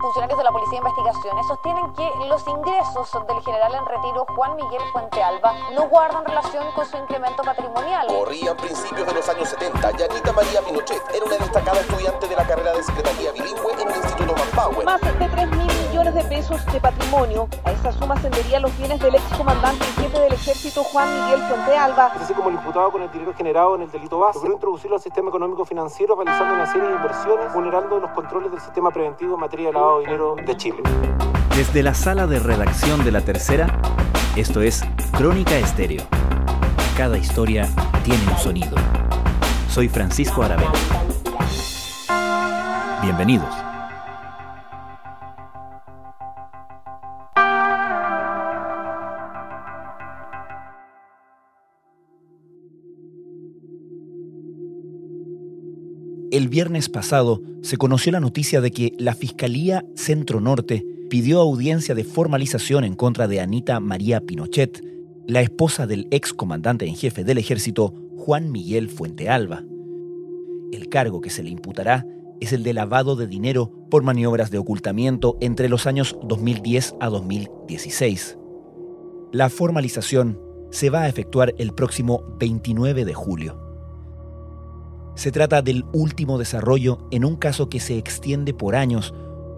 Funcionarios de la Policía de Investigaciones sostienen que los ingresos del general en retiro Juan Miguel Fuente Alba no guardan relación con su incremento patrimonial. Corrían principios de los años 70 y Anita María Pinochet era una destacada estudiante de la carrera de Secretaría Bilingüe en el Instituto Manpower. Más de 3 mil millones de pesos de patrimonio. A esa suma ascenderían los bienes del excomandante y jefe del ejército Juan Miguel Fuente Alba. Así como el imputado con el dinero generado en el delito base, logró introducirlo al sistema económico financiero realizando una serie de inversiones vulnerando los controles del sistema preventivo en materia de Chile. Desde la sala de redacción de La Tercera, esto es Crónica Estéreo. Cada historia tiene un sonido. Soy Francisco Aravena. Bienvenidos. El viernes pasado se conoció la noticia de que la Fiscalía Centro Norte pidió audiencia de formalización en contra de Anita María Pinochet, la esposa del ex comandante en jefe del ejército Juan Miguel Fuente Alba. El cargo que se le imputará es el de lavado de dinero por maniobras de ocultamiento entre los años 2010 a 2016. La formalización se va a efectuar el próximo 29 de julio. Se trata del último desarrollo en un caso que se extiende por años,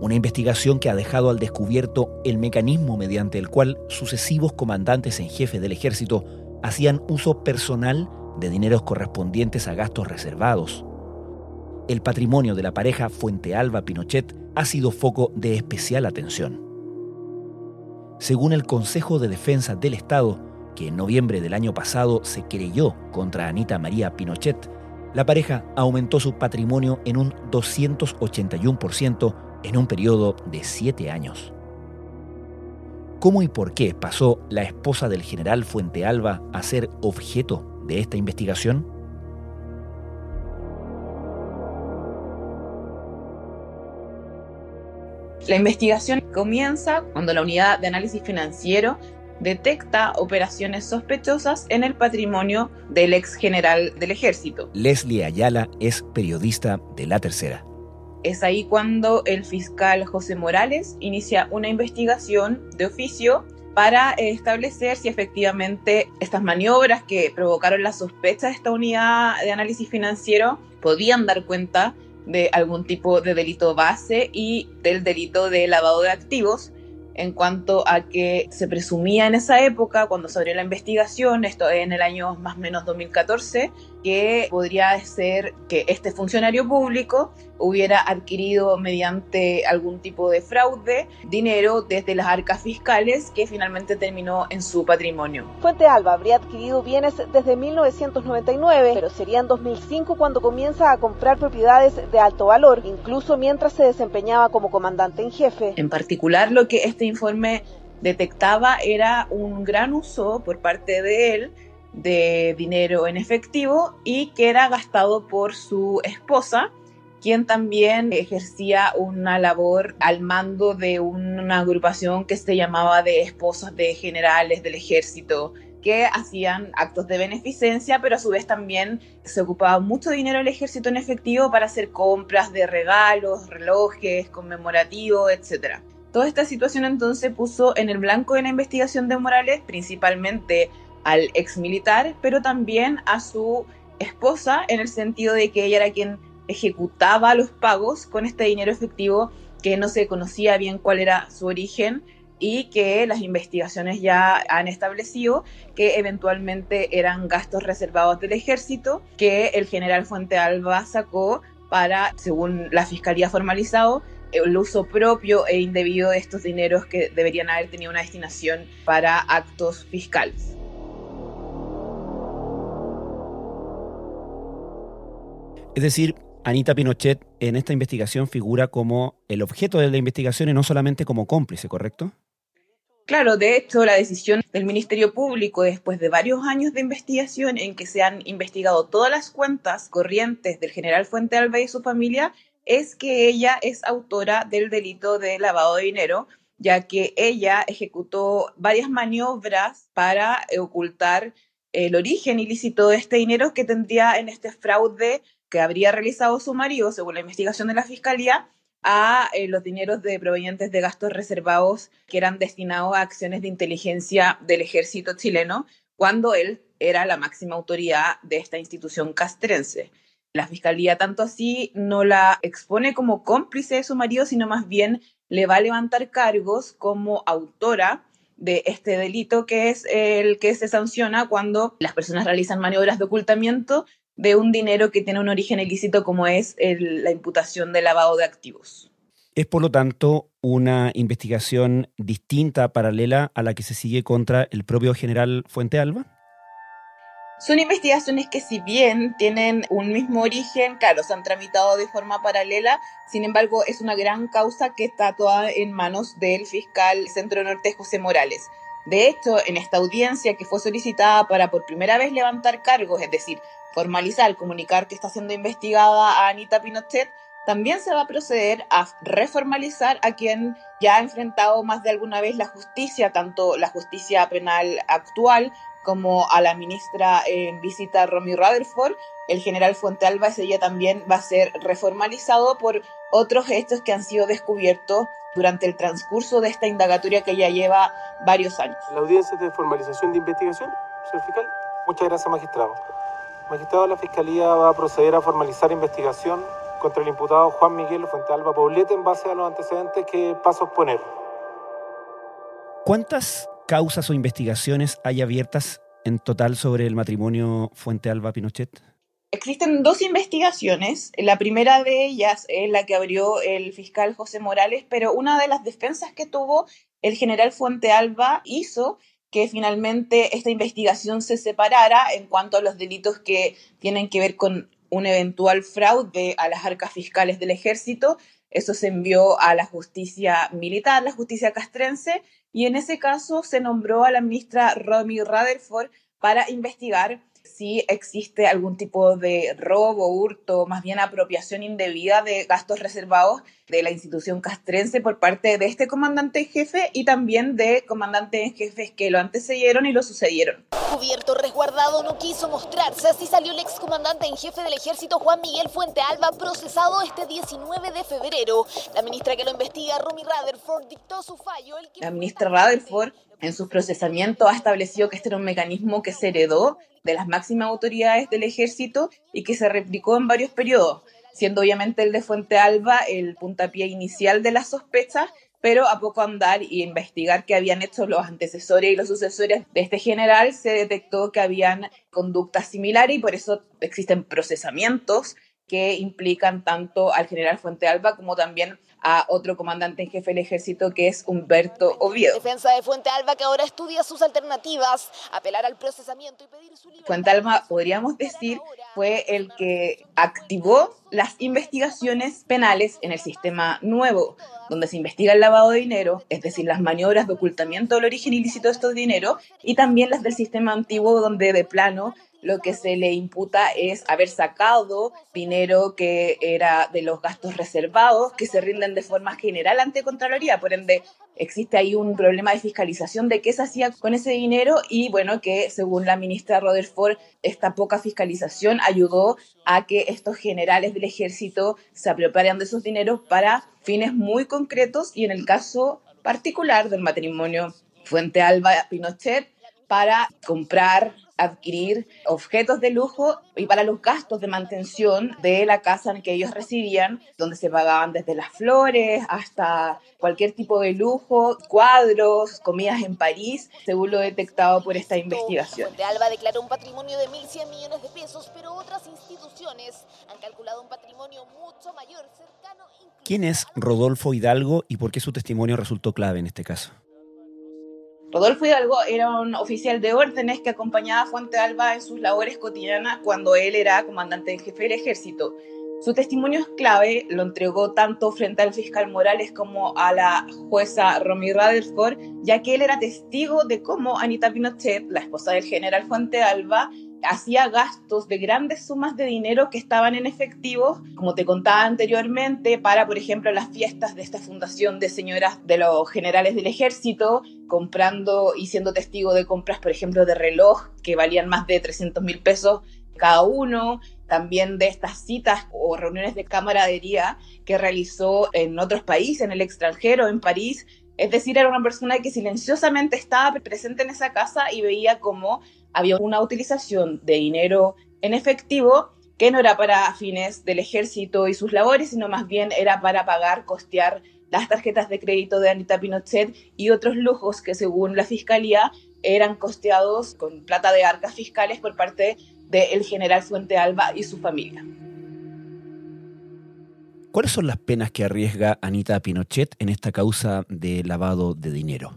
una investigación que ha dejado al descubierto el mecanismo mediante el cual sucesivos comandantes en jefe del ejército hacían uso personal de dineros correspondientes a gastos reservados. El patrimonio de la pareja Fuente Alba Pinochet ha sido foco de especial atención. Según el Consejo de Defensa del Estado, que en noviembre del año pasado se creyó contra Anita María Pinochet, la pareja aumentó su patrimonio en un 281% en un periodo de siete años. ¿Cómo y por qué pasó la esposa del general Fuente Alba a ser objeto de esta investigación? La investigación comienza cuando la unidad de análisis financiero detecta operaciones sospechosas en el patrimonio del ex general del ejército. Leslie Ayala es periodista de La Tercera. Es ahí cuando el fiscal José Morales inicia una investigación de oficio para establecer si efectivamente estas maniobras que provocaron la sospecha de esta unidad de análisis financiero podían dar cuenta de algún tipo de delito base y del delito de lavado de activos en cuanto a que se presumía en esa época, cuando se abrió la investigación, esto en el año más o menos 2014, que podría ser que este funcionario público hubiera adquirido mediante algún tipo de fraude dinero desde las arcas fiscales que finalmente terminó en su patrimonio. Fuente Alba habría adquirido bienes desde 1999, pero sería en 2005 cuando comienza a comprar propiedades de alto valor, incluso mientras se desempeñaba como comandante en jefe. En particular, lo que este informe detectaba era un gran uso por parte de él de dinero en efectivo y que era gastado por su esposa, quien también ejercía una labor al mando de una agrupación que se llamaba de esposas de generales del ejército que hacían actos de beneficencia, pero a su vez también se ocupaba mucho dinero el ejército en efectivo para hacer compras de regalos, relojes, conmemorativos, etc. Toda esta situación entonces puso en el blanco de la investigación de Morales principalmente al ex militar, pero también a su esposa en el sentido de que ella era quien ejecutaba los pagos con este dinero efectivo que no se conocía bien cuál era su origen y que las investigaciones ya han establecido que eventualmente eran gastos reservados del ejército que el general Fuente Alba sacó para, según la fiscalía formalizado, el uso propio e indebido de estos dineros que deberían haber tenido una destinación para actos fiscales. Es decir, Anita Pinochet en esta investigación figura como el objeto de la investigación y no solamente como cómplice, ¿correcto? Claro, de hecho, la decisión del Ministerio Público, después de varios años de investigación en que se han investigado todas las cuentas corrientes del general Fuente Alba y su familia, es que ella es autora del delito de lavado de dinero, ya que ella ejecutó varias maniobras para ocultar el origen ilícito de este dinero que tendría en este fraude que habría realizado su marido, según la investigación de la Fiscalía, a eh, los dineros de provenientes de gastos reservados que eran destinados a acciones de inteligencia del ejército chileno cuando él era la máxima autoridad de esta institución castrense. La fiscalía tanto así no la expone como cómplice de su marido, sino más bien le va a levantar cargos como autora de este delito que es el que se sanciona cuando las personas realizan maniobras de ocultamiento de un dinero que tiene un origen ilícito como es la imputación de lavado de activos. Es por lo tanto una investigación distinta, paralela a la que se sigue contra el propio general Fuente Alba. Son investigaciones que si bien tienen un mismo origen, claro, se han tramitado de forma paralela, sin embargo es una gran causa que está toda en manos del fiscal Centro Norte José Morales. De hecho, en esta audiencia que fue solicitada para por primera vez levantar cargos, es decir, formalizar, comunicar que está siendo investigada a Anita Pinochet, también se va a proceder a reformalizar a quien ya ha enfrentado más de alguna vez la justicia, tanto la justicia penal actual como a la ministra en visita Romy Rutherford. El general Fuente Alba ese día también va a ser reformalizado por otros hechos que han sido descubiertos durante el transcurso de esta indagatoria que ya lleva varios años. La audiencia de formalización de investigación, señor fiscal. Muchas gracias, magistrado. Magistrado, la Fiscalía va a proceder a formalizar investigación contra el imputado Juan Miguel Fuentealba Poblete en base a los antecedentes que paso a exponer. ¿Cuántas causas o investigaciones hay abiertas en total sobre el matrimonio Fuentealba Pinochet? Existen dos investigaciones. La primera de ellas es la que abrió el fiscal José Morales, pero una de las defensas que tuvo el general Fuentealba hizo que finalmente esta investigación se separara en cuanto a los delitos que tienen que ver con un eventual fraude a las arcas fiscales del ejército. Eso se envió a la justicia militar, la justicia castrense, y en ese caso se nombró a la ministra Romy Rutherford para investigar si existe algún tipo de robo, hurto, más bien apropiación indebida de gastos reservados de la institución castrense por parte de este comandante en jefe y también de comandantes en jefes que lo antecedieron y lo sucedieron. Cubierto, resguardado, no quiso mostrarse. Así salió el excomandante en jefe del ejército Juan Miguel Fuente Alba, procesado este 19 de febrero. La ministra que lo investiga, Romy Rutherford, dictó su fallo. La ministra Rutherford en su procesamiento ha establecido que este era un mecanismo que se heredó de las máximas autoridades del ejército y que se replicó en varios periodos, siendo obviamente el de Fuente Alba el puntapié inicial de las sospechas, pero a poco andar y investigar qué habían hecho los antecesores y los sucesores de este general, se detectó que habían conductas similares y por eso existen procesamientos que implican tanto al general Fuente Alba como también a otro comandante en jefe del ejército que es Humberto Oviedo. Defensa de Fuente Alba que ahora estudia sus alternativas, apelar al procesamiento y pedir su libertad. Fuente Alba, podríamos decir, fue el que activó las investigaciones penales en el sistema nuevo, donde se investiga el lavado de dinero, es decir, las maniobras de ocultamiento del origen ilícito de estos dineros, y también las del sistema antiguo, donde de plano lo que se le imputa es haber sacado dinero que era de los gastos reservados que se rinden de forma general ante Contraloría. Por ende, existe ahí un problema de fiscalización de qué se hacía con ese dinero y bueno, que según la ministra Rutherford, esta poca fiscalización ayudó a que estos generales del ejército se apropiaran de esos dineros para fines muy concretos y en el caso particular del matrimonio Fuente Alba Pinochet para comprar adquirir objetos de lujo y para los gastos de mantención de la casa en que ellos residían, donde se pagaban desde las flores hasta cualquier tipo de lujo, cuadros, comidas en París, según lo detectado por esta investigación. Fuente Alba declaró un patrimonio de 1.100 millones de pesos, pero otras instituciones han calculado un patrimonio mucho mayor, cercano. ¿Quién es Rodolfo Hidalgo y por qué su testimonio resultó clave en este caso? Rodolfo Hidalgo era un oficial de órdenes que acompañaba a Fuente Alba en sus labores cotidianas cuando él era comandante en jefe del ejército. Su testimonio es clave, lo entregó tanto frente al fiscal Morales como a la jueza Romy Rutherford, ya que él era testigo de cómo Anita Pinochet, la esposa del general Fuente Alba, hacía gastos de grandes sumas de dinero que estaban en efectivo, como te contaba anteriormente, para, por ejemplo, las fiestas de esta fundación de señoras de los generales del ejército, comprando y siendo testigo de compras, por ejemplo, de reloj que valían más de 300 mil pesos cada uno, también de estas citas o reuniones de camaradería que realizó en otros países, en el extranjero, en París. Es decir, era una persona que silenciosamente estaba presente en esa casa y veía cómo había una utilización de dinero en efectivo que no era para fines del ejército y sus labores, sino más bien era para pagar, costear las tarjetas de crédito de Anita Pinochet y otros lujos que según la fiscalía eran costeados con plata de arcas fiscales por parte del general Fuente Alba y su familia. ¿Cuáles son las penas que arriesga Anita Pinochet en esta causa de lavado de dinero?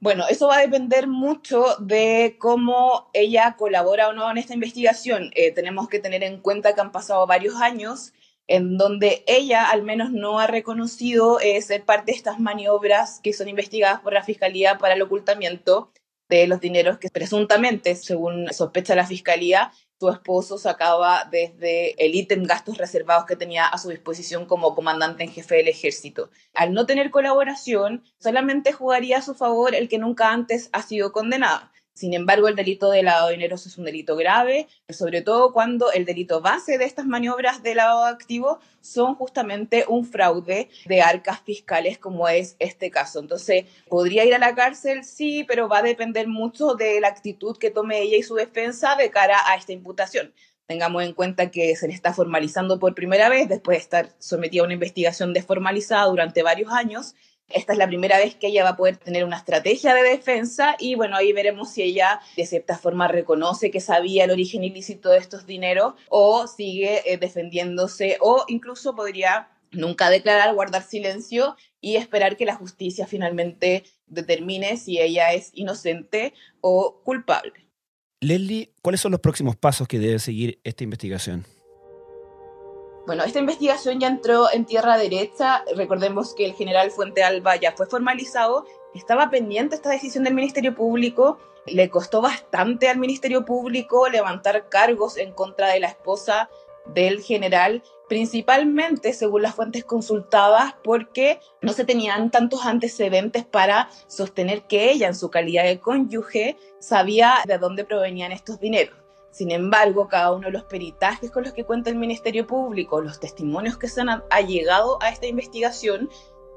Bueno, eso va a depender mucho de cómo ella colabora o no en esta investigación. Eh, tenemos que tener en cuenta que han pasado varios años en donde ella al menos no ha reconocido eh, ser parte de estas maniobras que son investigadas por la Fiscalía para el ocultamiento de los dineros que presuntamente, según sospecha la Fiscalía, su esposo sacaba desde el ítem gastos reservados que tenía a su disposición como comandante en jefe del ejército. Al no tener colaboración, solamente jugaría a su favor el que nunca antes ha sido condenado. Sin embargo, el delito de lavado de dinero es un delito grave, sobre todo cuando el delito base de estas maniobras de lavado de activos son justamente un fraude de arcas fiscales como es este caso. Entonces, ¿podría ir a la cárcel? Sí, pero va a depender mucho de la actitud que tome ella y su defensa de cara a esta imputación. Tengamos en cuenta que se le está formalizando por primera vez después de estar sometida a una investigación desformalizada durante varios años esta es la primera vez que ella va a poder tener una estrategia de defensa y bueno, ahí veremos si ella de cierta forma reconoce que sabía el origen ilícito de estos dineros o sigue eh, defendiéndose o incluso podría nunca declarar, guardar silencio y esperar que la justicia finalmente determine si ella es inocente o culpable. Leslie, ¿cuáles son los próximos pasos que debe seguir esta investigación? Bueno, esta investigación ya entró en tierra derecha. Recordemos que el general Fuente Alba ya fue formalizado. Estaba pendiente esta decisión del Ministerio Público. Le costó bastante al Ministerio Público levantar cargos en contra de la esposa del general, principalmente según las fuentes consultadas, porque no se tenían tantos antecedentes para sostener que ella, en su calidad de cónyuge, sabía de dónde provenían estos dineros. Sin embargo, cada uno de los peritajes con los que cuenta el Ministerio Público, los testimonios que se han llegado a esta investigación,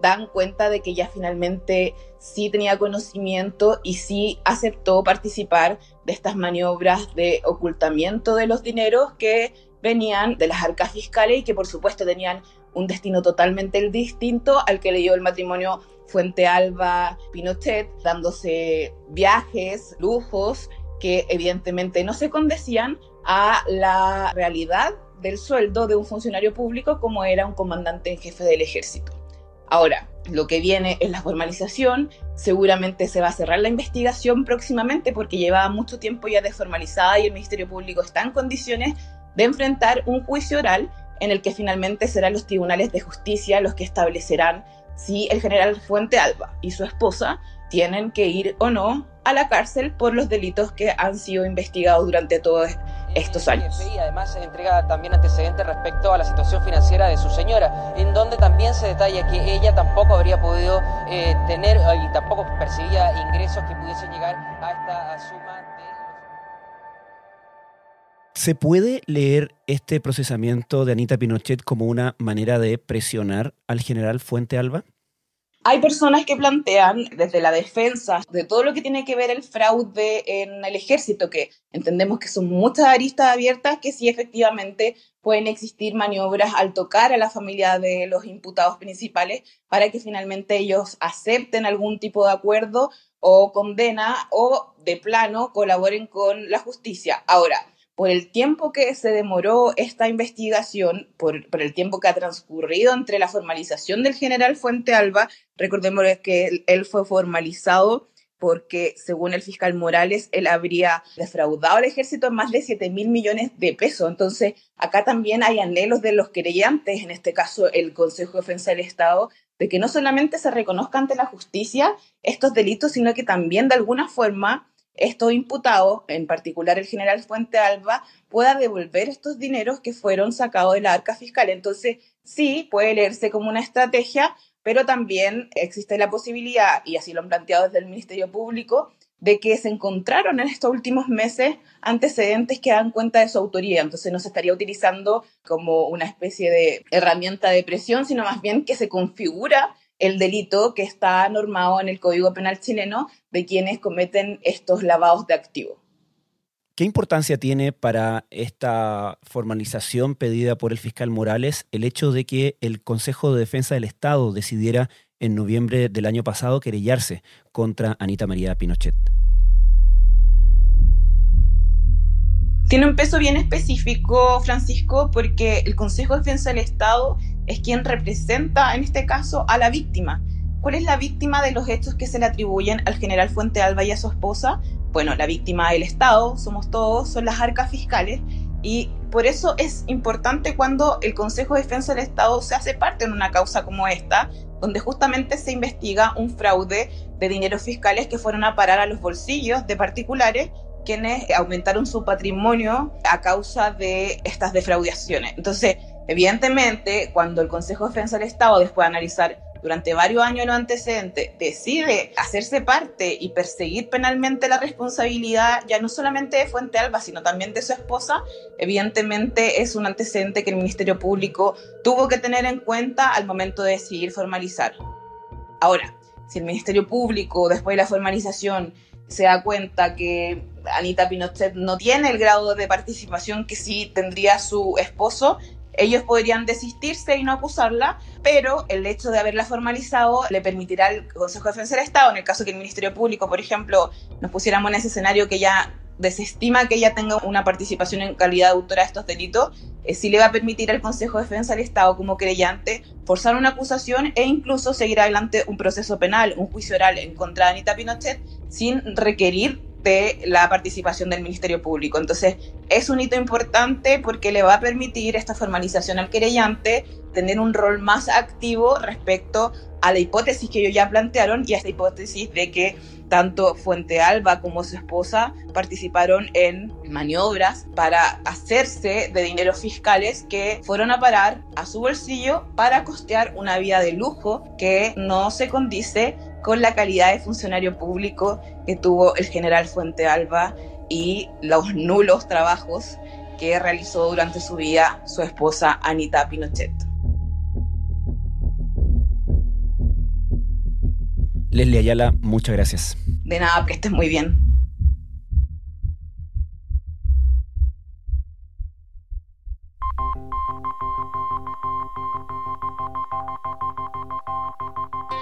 dan cuenta de que ella finalmente sí tenía conocimiento y sí aceptó participar de estas maniobras de ocultamiento de los dineros que venían de las arcas fiscales y que por supuesto tenían un destino totalmente distinto al que le dio el matrimonio Fuente Alba Pinochet, dándose viajes, lujos que evidentemente no se condecían a la realidad del sueldo de un funcionario público como era un comandante en jefe del ejército. Ahora, lo que viene es la formalización, seguramente se va a cerrar la investigación próximamente porque llevaba mucho tiempo ya desformalizada y el Ministerio Público está en condiciones de enfrentar un juicio oral en el que finalmente serán los tribunales de justicia los que establecerán si el general Fuente Alba y su esposa tienen que ir o no a la cárcel por los delitos que han sido investigados durante todos estos años. Y además se entrega también antecedentes respecto a la situación financiera de su señora, en donde también se detalla que ella tampoco habría podido eh, tener y tampoco percibía ingresos que pudiesen llegar a esta suma de... ¿Se puede leer este procesamiento de Anita Pinochet como una manera de presionar al general Fuente Alba? Hay personas que plantean desde la defensa de todo lo que tiene que ver el fraude en el ejército, que entendemos que son muchas aristas abiertas que sí efectivamente pueden existir maniobras al tocar a la familia de los imputados principales para que finalmente ellos acepten algún tipo de acuerdo o condena o de plano colaboren con la justicia. Ahora, por el tiempo que se demoró esta investigación, por, el tiempo que ha transcurrido entre la formalización del general Fuente Alba, recordemos que él, fue formalizado porque según el fiscal Morales, él habría defraudado al ejército más de 7 mil millones de pesos. Entonces, acá también hay anhelos de los querellantes, en este caso el Consejo de Defensa del Estado, de que no solamente se reconozcan ante la justicia estos delitos, sino que también de alguna forma estos imputados, en particular el general Fuente Alba, pueda devolver estos dineros que fueron sacados de la arca fiscal. Entonces, sí, puede leerse como una estrategia, pero también existe la posibilidad, y así lo han planteado desde el Ministerio Público, de que se encontraron en estos últimos meses antecedentes que dan cuenta de su autoría. Entonces no se estaría utilizando como una especie de herramienta de presión, sino más bien que se configura el delito que está normado en el Código Penal chileno de quienes cometen estos lavados de activos. ¿Qué importancia tiene para esta formalización pedida por el fiscal Morales el hecho de que el Consejo de Defensa del Estado decidiera en noviembre del año pasado querellarse contra Anita María Pinochet? Tiene un peso bien específico, Francisco, porque el Consejo de Defensa del Estado es quien representa, en este caso, a la víctima. ¿Cuál es la víctima de los hechos que se le atribuyen al general Fuente Alba y a su esposa? Bueno, la víctima del Estado, somos todos, son las arcas fiscales y por eso es importante cuando el Consejo de Defensa del Estado se hace parte en una causa como esta, donde justamente se investiga un fraude de dineros fiscales que fueron a parar a los bolsillos de particulares quienes aumentaron su patrimonio a causa de estas defraudaciones. Entonces, evidentemente, cuando el Consejo de Defensa del Estado, después de analizar durante varios años los antecedentes, decide hacerse parte y perseguir penalmente la responsabilidad ya no solamente de Fuente Alba, sino también de su esposa, evidentemente es un antecedente que el Ministerio Público tuvo que tener en cuenta al momento de decidir formalizar. Ahora, si el Ministerio Público, después de la formalización, se da cuenta que Anita Pinochet no tiene el grado de participación que sí tendría su esposo, ellos podrían desistirse y no acusarla, pero el hecho de haberla formalizado le permitirá al Consejo de Defensa del Estado, en el caso que el Ministerio Público, por ejemplo, nos pusiéramos en ese escenario que ya desestima que ella tenga una participación en calidad de autora de estos delitos, eh, sí le va a permitir al Consejo de Defensa del Estado como creyente forzar una acusación e incluso seguir adelante un proceso penal, un juicio oral en contra de Anita Pinochet sin requerir de la participación del Ministerio Público. Entonces, es un hito importante porque le va a permitir esta formalización al querellante tener un rol más activo respecto a la hipótesis que ellos ya plantearon y a esta hipótesis de que tanto Fuente Alba como su esposa participaron en maniobras para hacerse de dineros fiscales que fueron a parar a su bolsillo para costear una vida de lujo que no se condice con la calidad de funcionario público que tuvo el general Fuente Alba y los nulos trabajos que realizó durante su vida su esposa Anita Pinochet. Leslie Ayala, muchas gracias. De nada, que estés muy bien.